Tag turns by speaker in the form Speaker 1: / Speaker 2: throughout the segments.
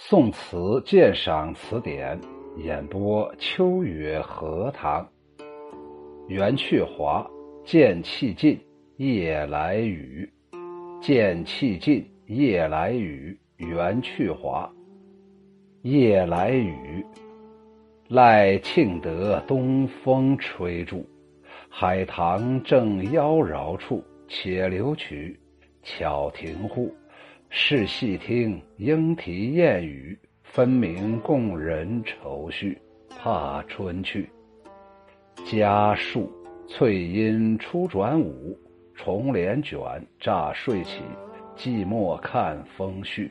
Speaker 1: 宋词鉴赏词典演播：秋月荷塘。元去华，剑气尽，夜来雨。剑气尽，夜来雨。元去华。夜来雨，赖庆德东风吹住，海棠正妖娆处。且留取，巧停户。试细听，莺啼燕语，分明供人愁绪。怕春去，家树翠阴初转午，重帘卷，乍睡起，寂寞看风絮。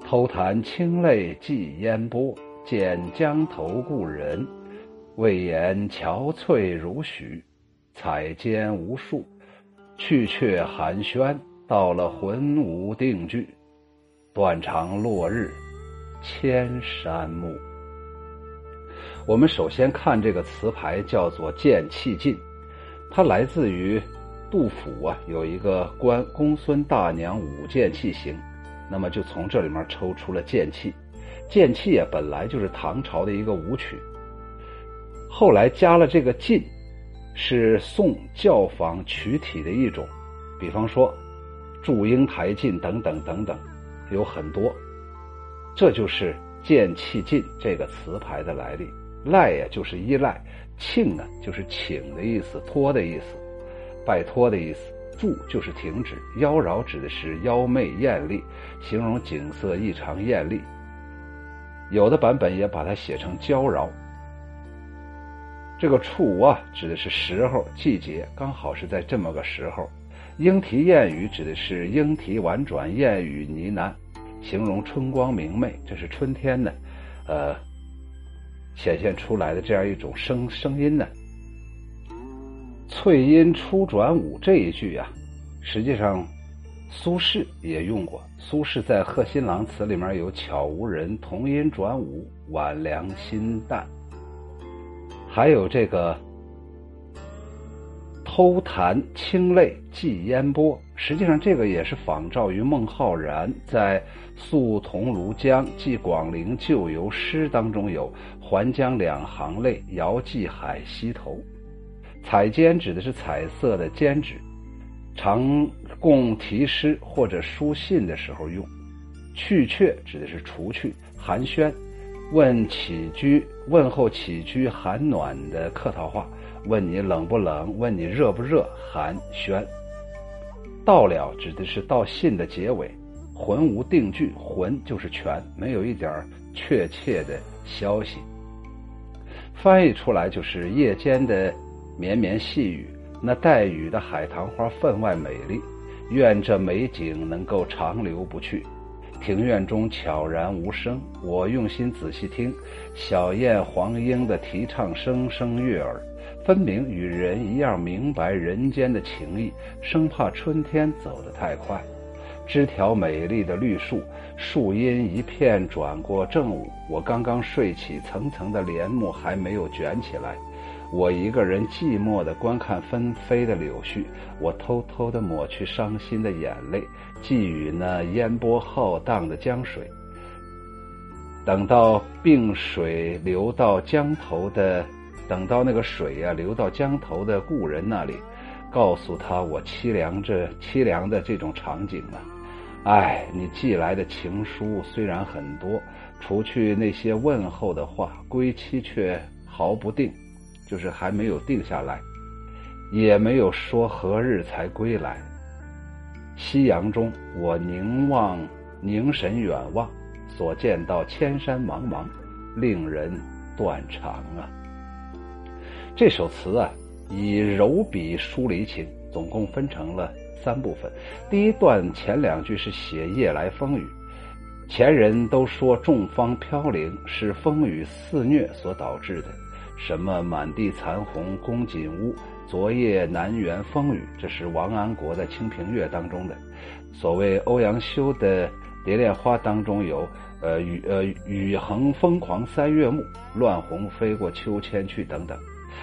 Speaker 1: 偷弹清泪寄烟波，见江头故人，未言憔悴如许。彩笺无数，去却寒暄。到了魂无定句，断肠落日，千山暮。我们首先看这个词牌，叫做“剑气尽”，它来自于杜甫啊，有一个《关公孙大娘舞剑器行》，那么就从这里面抽出了剑气。剑气啊，本来就是唐朝的一个舞曲，后来加了这个“尽”，是宋教坊曲体的一种，比方说。祝英台进等等等等，有很多，这就是剑气尽这个词牌的来历。赖呀，就是依赖；庆呢，就是请的意思，托的意思，拜托的意思。祝就是停止。妖娆指的是妖媚艳丽，形容景色异常艳丽。有的版本也把它写成娇娆。这个处啊，指的是时候、季节，刚好是在这么个时候。莺啼燕语指的是莺啼婉转，燕语呢喃，形容春光明媚。这是春天呢，呃，显现出来的这样一种声声音呢。翠阴初转舞这一句呀，实际上苏轼也用过。苏轼在《贺新郎》词里面有“巧无人，童音转舞，晚凉心淡”，还有这个。偷弹清泪寄烟波，实际上这个也是仿照于孟浩然在《宿桐庐江寄广陵旧游诗》当中有“还江两行泪，遥寄海西头”。彩笺指的是彩色的笺纸，常供题诗或者书信的时候用。去却指的是除去。寒暄，问起居问候起居寒暖的客套话。问你冷不冷？问你热不热？寒暄。到了指的是到信的结尾。魂无定句，魂就是全，没有一点确切的消息。翻译出来就是夜间的绵绵细雨，那带雨的海棠花分外美丽。愿这美景能够长留不去。庭院中悄然无声，我用心仔细听，小燕黄莺的啼唱声声悦耳。分明与人一样明白人间的情谊，生怕春天走得太快。枝条美丽的绿树，树荫一片转过正午。我刚刚睡起，层层的帘幕还没有卷起来。我一个人寂寞地观看纷飞的柳絮，我偷偷地抹去伤心的眼泪，寄予那烟波浩荡的江水。等到病水流到江头的。等到那个水呀流到江头的故人那里，告诉他我凄凉这凄凉的这种场景啊。唉，你寄来的情书虽然很多，除去那些问候的话，归期却毫不定，就是还没有定下来，也没有说何日才归来。夕阳中，我凝望凝神远望，所见到千山茫茫，令人断肠啊。这首词啊，以柔笔疏离情，总共分成了三部分。第一段前两句是写夜来风雨，前人都说众芳飘零是风雨肆虐所导致的。什么满地残红宫锦屋，昨夜南园风雨，这是王安国的《清平乐》当中的。所谓欧阳修的《蝶恋花》当中有，呃雨呃雨横风狂三月暮，乱红飞过秋千去等等。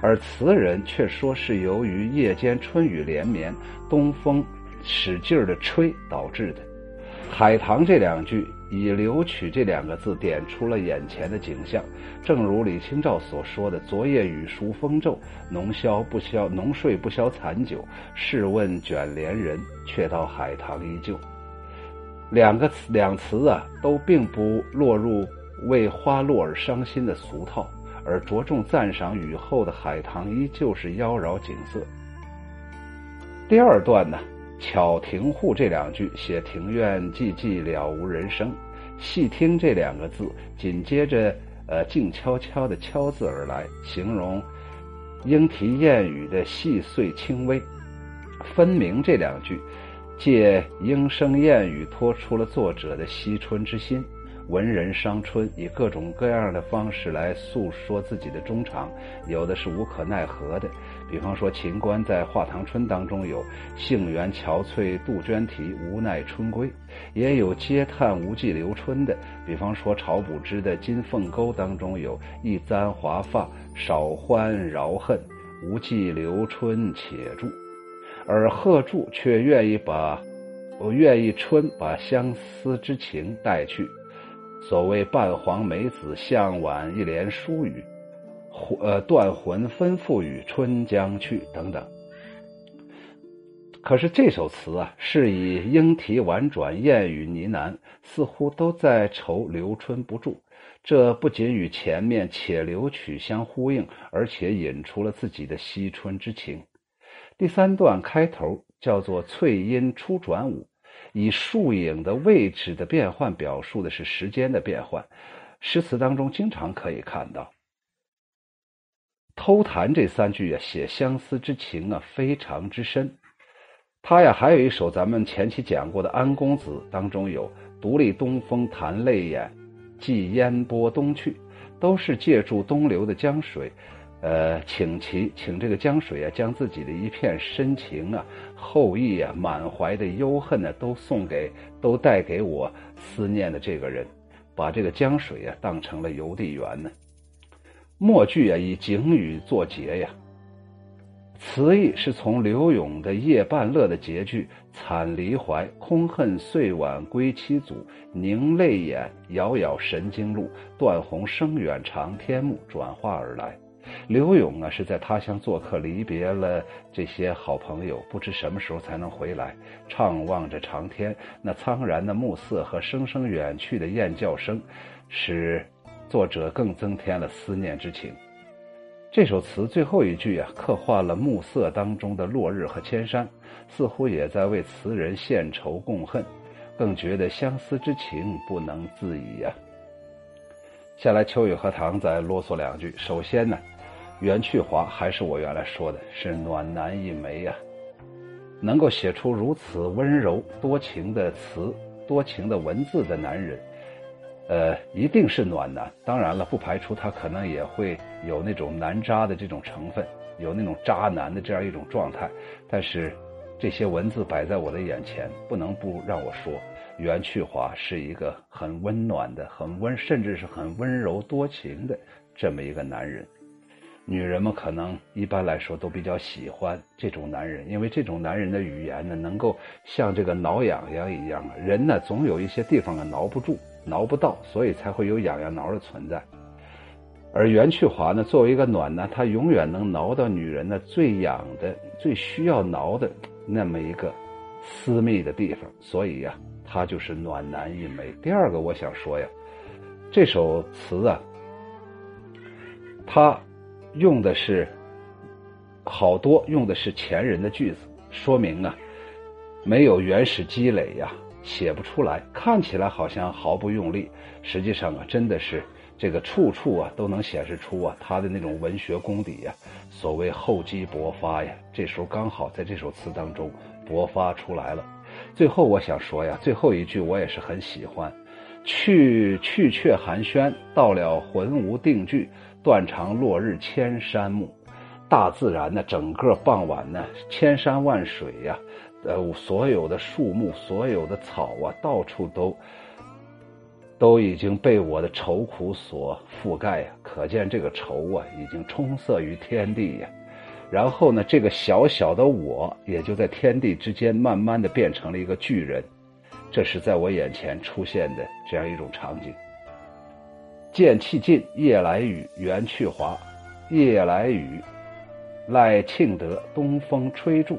Speaker 1: 而词人却说是由于夜间春雨连绵，东风使劲儿的吹导致的。海棠这两句以“留取”这两个字点出了眼前的景象。正如李清照所说的：“昨夜雨疏风骤，浓消不消，浓睡不消残酒。试问卷帘人，却道海棠依旧。”两个词两词啊，都并不落入为花落而伤心的俗套，而着重赞赏雨后的海棠依旧是妖娆景色。第二段呢，“巧庭户”这两句写庭院寂寂了无人声，细听这两个字，紧接着呃静悄悄的“悄”字而来，形容莺啼燕语的细碎轻微。分明这两句。借莺声燕语托出了作者的惜春之心，文人伤春，以各种各样的方式来诉说自己的衷肠，有的是无可奈何的，比方说秦观在《画堂春》当中有“杏园憔悴杜鹃啼，无奈春归”，也有嗟叹无计留春的，比方说晁补之的《金凤沟》当中有一簪华发，少欢饶恨，无计留春且住。而贺铸却愿意把，我愿意春把相思之情带去。所谓半黄梅子向晚一帘疏雨，呃断魂分付与春将去等等。可是这首词啊，是以莺啼婉转、燕语呢喃，似乎都在愁留春不住。这不仅与前面且留曲相呼应，而且引出了自己的惜春之情。第三段开头叫做“翠阴初转午”，以树影的位置的变换表述的是时间的变换。诗词当中经常可以看到“偷谈”这三句啊，写相思之情啊，非常之深。他呀，还有一首咱们前期讲过的《安公子》当中有“独立东风弹泪眼，寄烟波东去”，都是借助东流的江水。呃，请其请这个江水啊，将自己的一片深情啊、厚意啊、满怀的忧恨呢，都送给、都带给我思念的这个人，把这个江水啊当成了邮递员呢。末句啊以景语作结呀，词意是从柳永的《夜半乐》的结句“惨离怀，空恨岁晚归期阻，凝泪眼，杳杳神经路，断鸿声远长天暮”转化而来。刘勇啊是在他乡做客，离别了这些好朋友，不知什么时候才能回来。怅望着长天，那苍然的暮色和声声远去的雁叫声，使作者更增添了思念之情。这首词最后一句啊，刻画了暮色当中的落日和千山，似乎也在为词人献愁共恨，更觉得相思之情不能自已呀。下来，秋雨荷塘再啰嗦两句。首先呢。袁去华还是我原来说的，是暖男一枚呀，能够写出如此温柔多情的词、多情的文字的男人，呃，一定是暖男。当然了，不排除他可能也会有那种男渣的这种成分，有那种渣男的这样一种状态。但是，这些文字摆在我的眼前，不能不让我说，袁去华是一个很温暖的、很温，甚至是很温柔多情的这么一个男人。女人们可能一般来说都比较喜欢这种男人，因为这种男人的语言呢，能够像这个挠痒痒一样啊。人呢，总有一些地方啊挠不住、挠不到，所以才会有痒痒挠的存在。而袁去华呢，作为一个暖男，他永远能挠到女人呢最痒的、最需要挠的那么一个私密的地方，所以呀，他就是暖男一枚。第二个，我想说呀，这首词啊，他。用的是好多，用的是前人的句子，说明啊，没有原始积累呀，写不出来。看起来好像毫不用力，实际上啊，真的是这个处处啊都能显示出啊他的那种文学功底呀。所谓厚积薄发呀，这时候刚好在这首词当中勃发出来了。最后我想说呀，最后一句我也是很喜欢，去去却寒暄，到了魂无定句。断肠落日千山暮，大自然呢，整个傍晚呢，千山万水呀，呃，所有的树木，所有的草啊，到处都都已经被我的愁苦所覆盖呀。可见这个愁啊，已经充塞于天地呀。然后呢，这个小小的我，也就在天地之间，慢慢的变成了一个巨人。这是在我眼前出现的这样一种场景。剑气尽，夜来雨，猿去华。夜来雨，赖庆德东风吹住。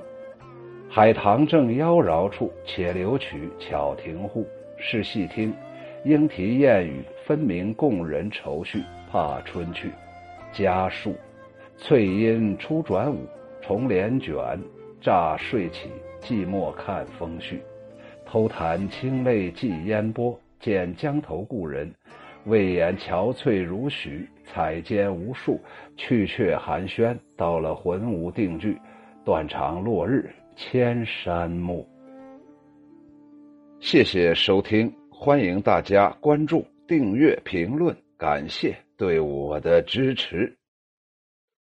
Speaker 1: 海棠正妖娆处，且留曲，巧停户。试细听，莺啼燕语，分明共人愁绪。怕春去，家树，翠阴初转午，重帘卷，乍睡起，寂寞看风絮。偷弹清泪寄烟波，见江头故人。魏延憔悴如许，采笺无数，去却寒暄。到了魂无定句，断肠落日千山暮。谢谢收听，欢迎大家关注、订阅、评论，感谢对我的支持。